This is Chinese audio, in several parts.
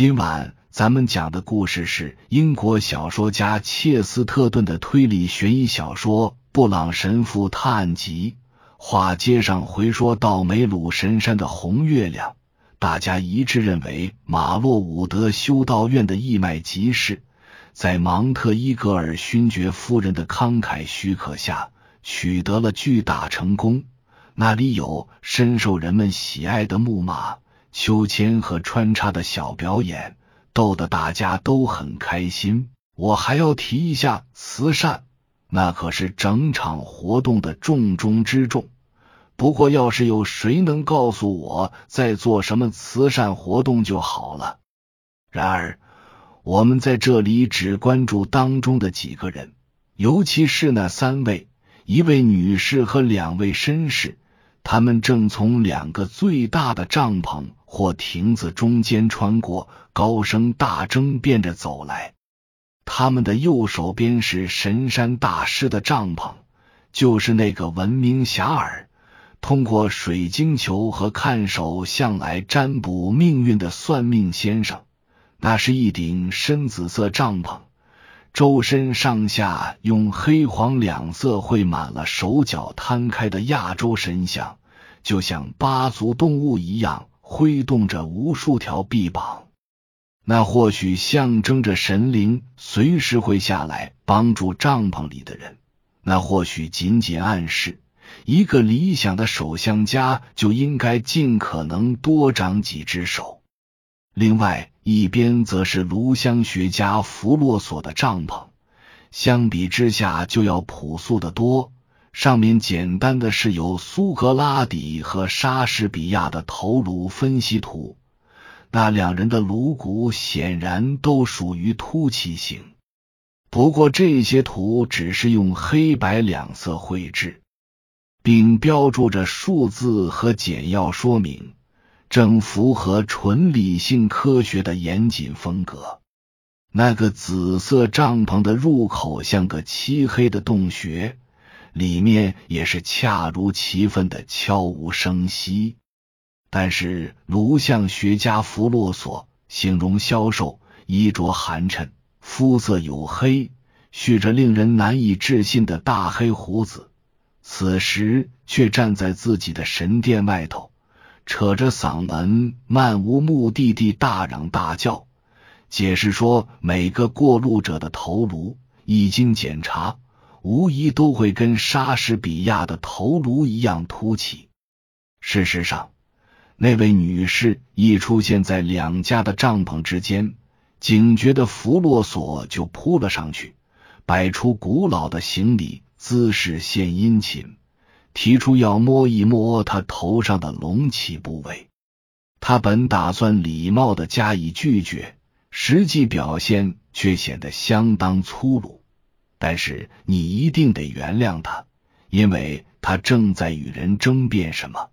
今晚咱们讲的故事是英国小说家切斯特顿的推理悬疑小说《布朗神父探案集》。话接上回说到梅鲁神山的红月亮，大家一致认为马洛伍德修道院的义卖集市，在芒特伊格尔勋爵夫人的慷慨许可下，取得了巨大成功。那里有深受人们喜爱的木马。秋千和穿插的小表演，逗得大家都很开心。我还要提一下慈善，那可是整场活动的重中之重。不过，要是有谁能告诉我在做什么慈善活动就好了。然而，我们在这里只关注当中的几个人，尤其是那三位：一位女士和两位绅士。他们正从两个最大的帐篷或亭子中间穿过，高声大争辩着走来。他们的右手边是神山大师的帐篷，就是那个闻名遐迩、通过水晶球和看手向来占卜命运的算命先生。那是一顶深紫色帐篷，周身上下用黑黄两色绘满了手脚摊开的亚洲神像。就像八足动物一样挥动着无数条臂膀，那或许象征着神灵随时会下来帮助帐篷里的人；那或许仅仅暗示一个理想的手相家就应该尽可能多长几只手。另外一边则是炉香学家弗洛索的帐篷，相比之下就要朴素的多。上面简单的是有苏格拉底和莎士比亚的头颅分析图，那两人的颅骨显然都属于凸起型。不过这些图只是用黑白两色绘制，并标注着数字和简要说明，正符合纯理性科学的严谨风格。那个紫色帐篷的入口像个漆黑的洞穴。里面也是恰如其分的悄无声息，但是颅相学家弗洛索形容消瘦，衣着寒碜，肤色黝黑，蓄着令人难以置信的大黑胡子，此时却站在自己的神殿外头，扯着嗓门漫无目的地大嚷大叫，解释说每个过路者的头颅已经检查。无疑都会跟莎士比亚的头颅一样凸起。事实上，那位女士一出现在两家的帐篷之间，警觉的弗洛索就扑了上去，摆出古老的行礼姿势，献殷勤，提出要摸一摸他头上的隆起部位。他本打算礼貌的加以拒绝，实际表现却显得相当粗鲁。但是你一定得原谅他，因为他正在与人争辩什么。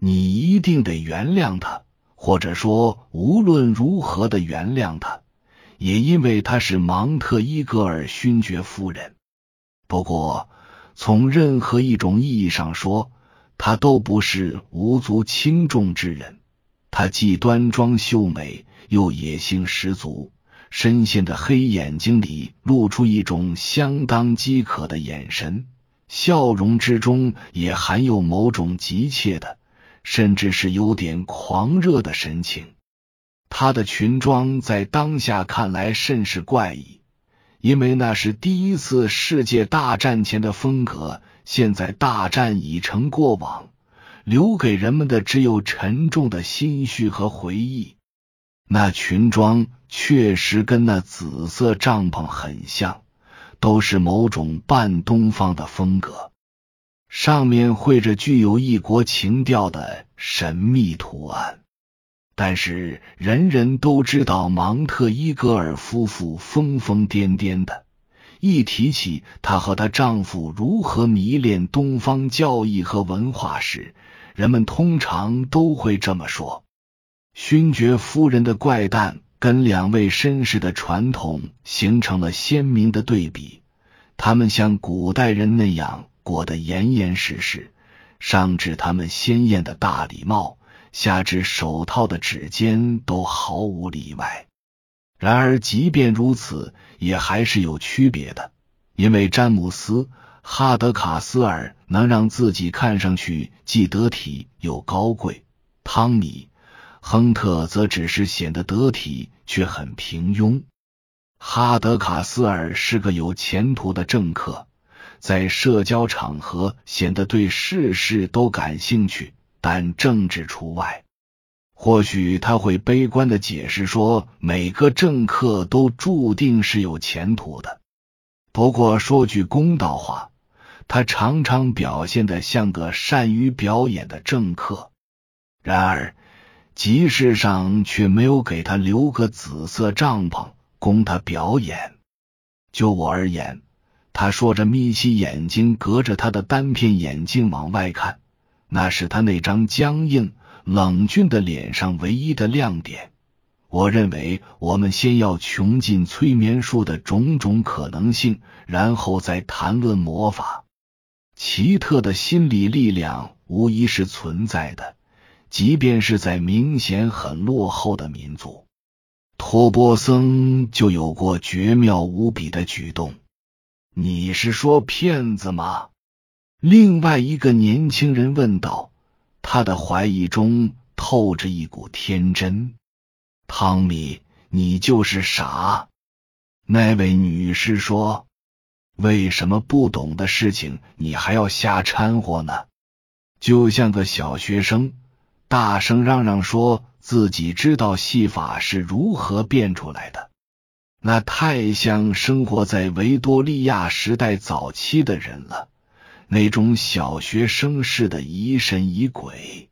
你一定得原谅他，或者说无论如何的原谅他，也因为他是芒特伊格尔勋爵夫人。不过，从任何一种意义上说，他都不是无足轻重之人。他既端庄秀美，又野性十足。深陷的黑眼睛里露出一种相当饥渴的眼神，笑容之中也含有某种急切的，甚至是有点狂热的神情。他的裙装在当下看来甚是怪异，因为那是第一次世界大战前的风格。现在大战已成过往，留给人们的只有沉重的心绪和回忆。那裙装确实跟那紫色帐篷很像，都是某种半东方的风格，上面绘着具有异国情调的神秘图案。但是人人都知道芒特伊格尔夫妇疯疯癫癫的，一提起她和她丈夫如何迷恋东方教义和文化时，人们通常都会这么说。勋爵夫人的怪诞跟两位绅士的传统形成了鲜明的对比。他们像古代人那样裹得严严实实，上至他们鲜艳的大礼帽，下至手套的指尖都毫无例外。然而，即便如此，也还是有区别的，因为詹姆斯·哈德卡斯尔能让自己看上去既得体又高贵，汤米·亨特则只是显得得体却很平庸。哈德卡斯尔是个有前途的政客。在社交场合显得对事事都感兴趣，但政治除外。或许他会悲观的解释说，每个政客都注定是有前途的。不过说句公道话，他常常表现的像个善于表演的政客。然而集市上却没有给他留个紫色帐篷供他表演。就我而言。他说着，眯起眼睛，隔着他的单片眼镜往外看。那是他那张僵硬冷峻的脸上唯一的亮点。我认为，我们先要穷尽催眠术的种种可能性，然后再谈论魔法。奇特的心理力量无疑是存在的，即便是在明显很落后的民族。托波森就有过绝妙无比的举动。你是说骗子吗？另外一个年轻人问道，他的怀疑中透着一股天真。汤米，你就是傻。那位女士说：“为什么不懂的事情你还要瞎掺和呢？就像个小学生，大声嚷嚷说自己知道戏法是如何变出来的。”那太像生活在维多利亚时代早期的人了，那种小学生似的疑神疑鬼。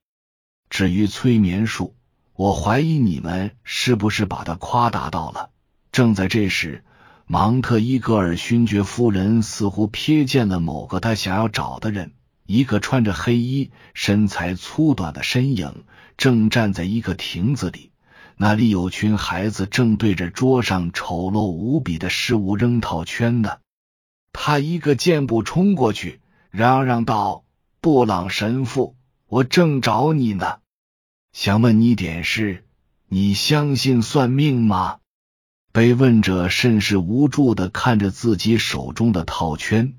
至于催眠术，我怀疑你们是不是把它夸大到了。正在这时，芒特伊格尔勋爵夫人似乎瞥见了某个他想要找的人，一个穿着黑衣、身材粗短的身影，正站在一个亭子里。那里有群孩子正对着桌上丑陋无比的事物扔套圈呢。他一个箭步冲过去，嚷嚷道：“布朗神父，我正找你呢，想问你点事。你相信算命吗？”被问者甚是无助的看着自己手中的套圈，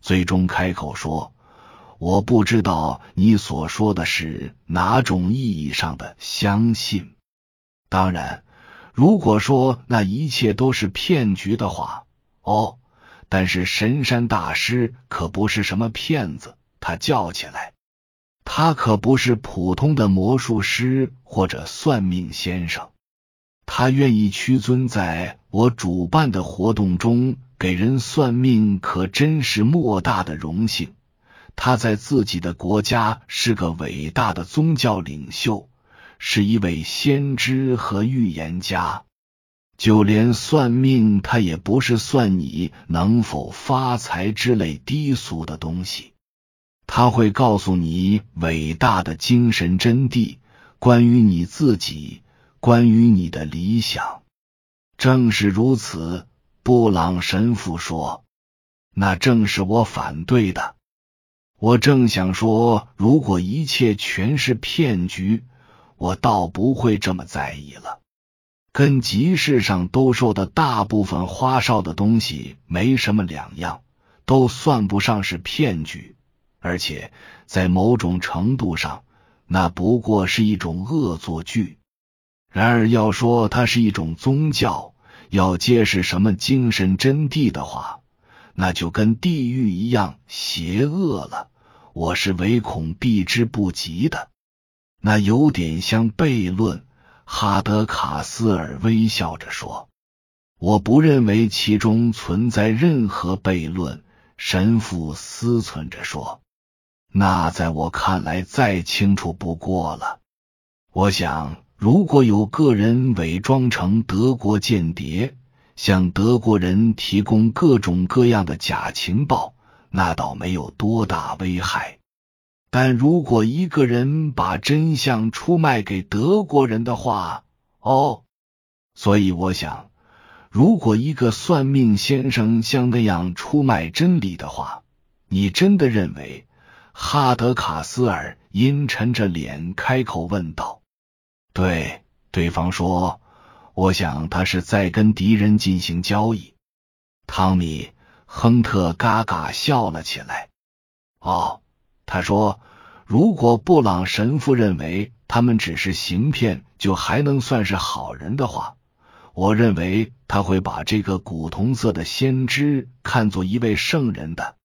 最终开口说：“我不知道你所说的是哪种意义上的相信。”当然，如果说那一切都是骗局的话，哦，但是神山大师可不是什么骗子。他叫起来，他可不是普通的魔术师或者算命先生。他愿意屈尊在我主办的活动中给人算命，可真是莫大的荣幸。他在自己的国家是个伟大的宗教领袖。是一位先知和预言家，就连算命，他也不是算你能否发财之类低俗的东西。他会告诉你伟大的精神真谛，关于你自己，关于你的理想。正是如此，布朗神父说：“那正是我反对的。我正想说，如果一切全是骗局。”我倒不会这么在意了，跟集市上兜售的大部分花哨的东西没什么两样，都算不上是骗局，而且在某种程度上，那不过是一种恶作剧。然而，要说它是一种宗教，要揭示什么精神真谛的话，那就跟地狱一样邪恶了。我是唯恐避之不及的。那有点像悖论，哈德卡斯尔微笑着说：“我不认为其中存在任何悖论。”神父思忖着说：“那在我看来再清楚不过了。我想，如果有个人伪装成德国间谍，向德国人提供各种各样的假情报，那倒没有多大危害。”但如果一个人把真相出卖给德国人的话，哦，所以我想，如果一个算命先生像那样出卖真理的话，你真的认为哈德卡斯尔阴沉着脸开口问道：“对。”对方说：“我想他是在跟敌人进行交易。”汤米·亨特嘎嘎笑了起来。哦，他说：“如果布朗神父认为他们只是行骗，就还能算是好人的话，我认为他会把这个古铜色的先知看作一位圣人的。”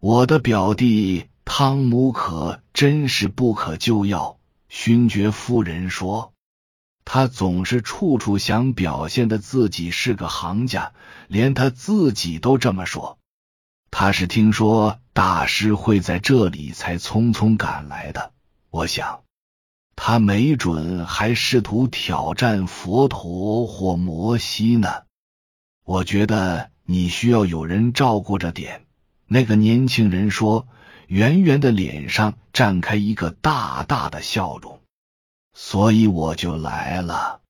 我的表弟汤姆可真是不可救药，勋爵夫人说。他总是处处想表现的自己是个行家，连他自己都这么说。他是听说大师会在这里才匆匆赶来的。我想，他没准还试图挑战佛陀或摩西呢。我觉得你需要有人照顾着点。那个年轻人说，圆圆的脸上绽开一个大大的笑容。所以我就来了，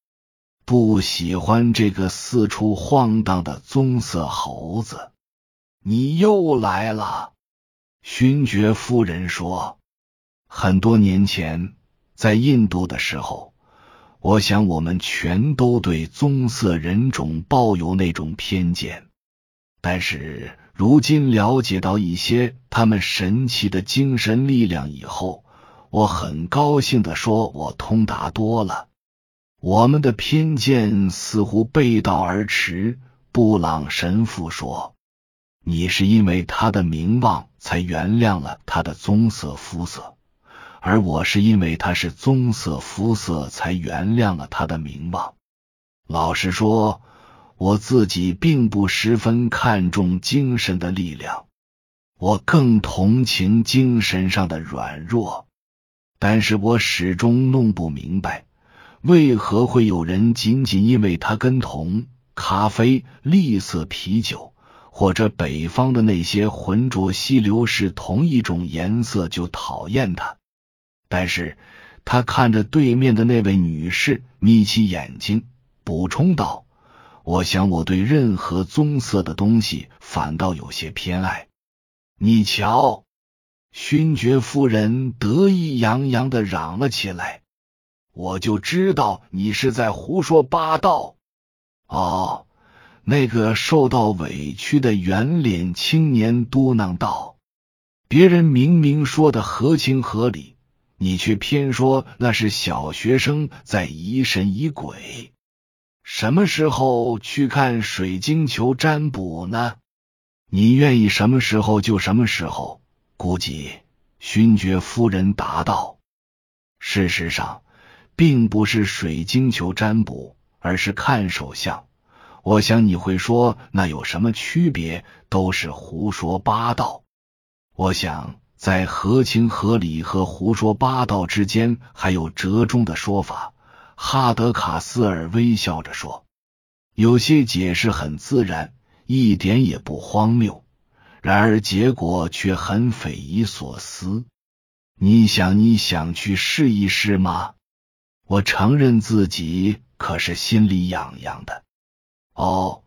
不喜欢这个四处晃荡的棕色猴子。你又来了，勋爵夫人说。很多年前在印度的时候，我想我们全都对棕色人种抱有那种偏见。但是如今了解到一些他们神奇的精神力量以后。我很高兴的说，我通达多了。我们的偏见似乎背道而驰。布朗神父说：“你是因为他的名望才原谅了他的棕色肤色，而我是因为他是棕色肤色才原谅了他的名望。”老实说，我自己并不十分看重精神的力量，我更同情精神上的软弱。但是我始终弄不明白，为何会有人仅仅因为他跟铜、咖啡、栗色啤酒或者北方的那些浑浊溪流是同一种颜色就讨厌他？但是他看着对面的那位女士，眯起眼睛，补充道：“我想我对任何棕色的东西反倒有些偏爱。你瞧。”勋爵夫人得意洋洋的嚷了起来：“我就知道你是在胡说八道！”哦，那个受到委屈的圆脸青年嘟囔道：“别人明明说的合情合理，你却偏说那是小学生在疑神疑鬼。什么时候去看水晶球占卜呢？你愿意什么时候就什么时候。”估计，勋爵夫人答道：“事实上，并不是水晶球占卜，而是看手相。我想你会说，那有什么区别？都是胡说八道。我想，在合情合理和胡说八道之间，还有折中的说法。”哈德卡斯尔微笑着说：“有些解释很自然，一点也不荒谬。”然而结果却很匪夷所思。你想，你想去试一试吗？我承认自己可是心里痒痒的。哦，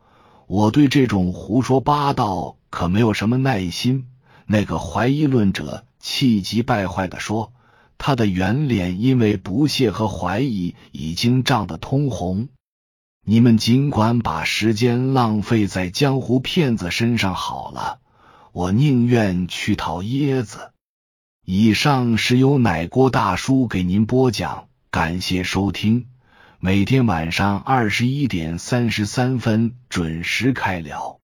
我对这种胡说八道可没有什么耐心。那个怀疑论者气急败坏的说，他的圆脸因为不屑和怀疑已经涨得通红。你们尽管把时间浪费在江湖骗子身上好了。我宁愿去讨椰子。以上是由奶锅大叔给您播讲，感谢收听。每天晚上二十一点三十三分准时开聊。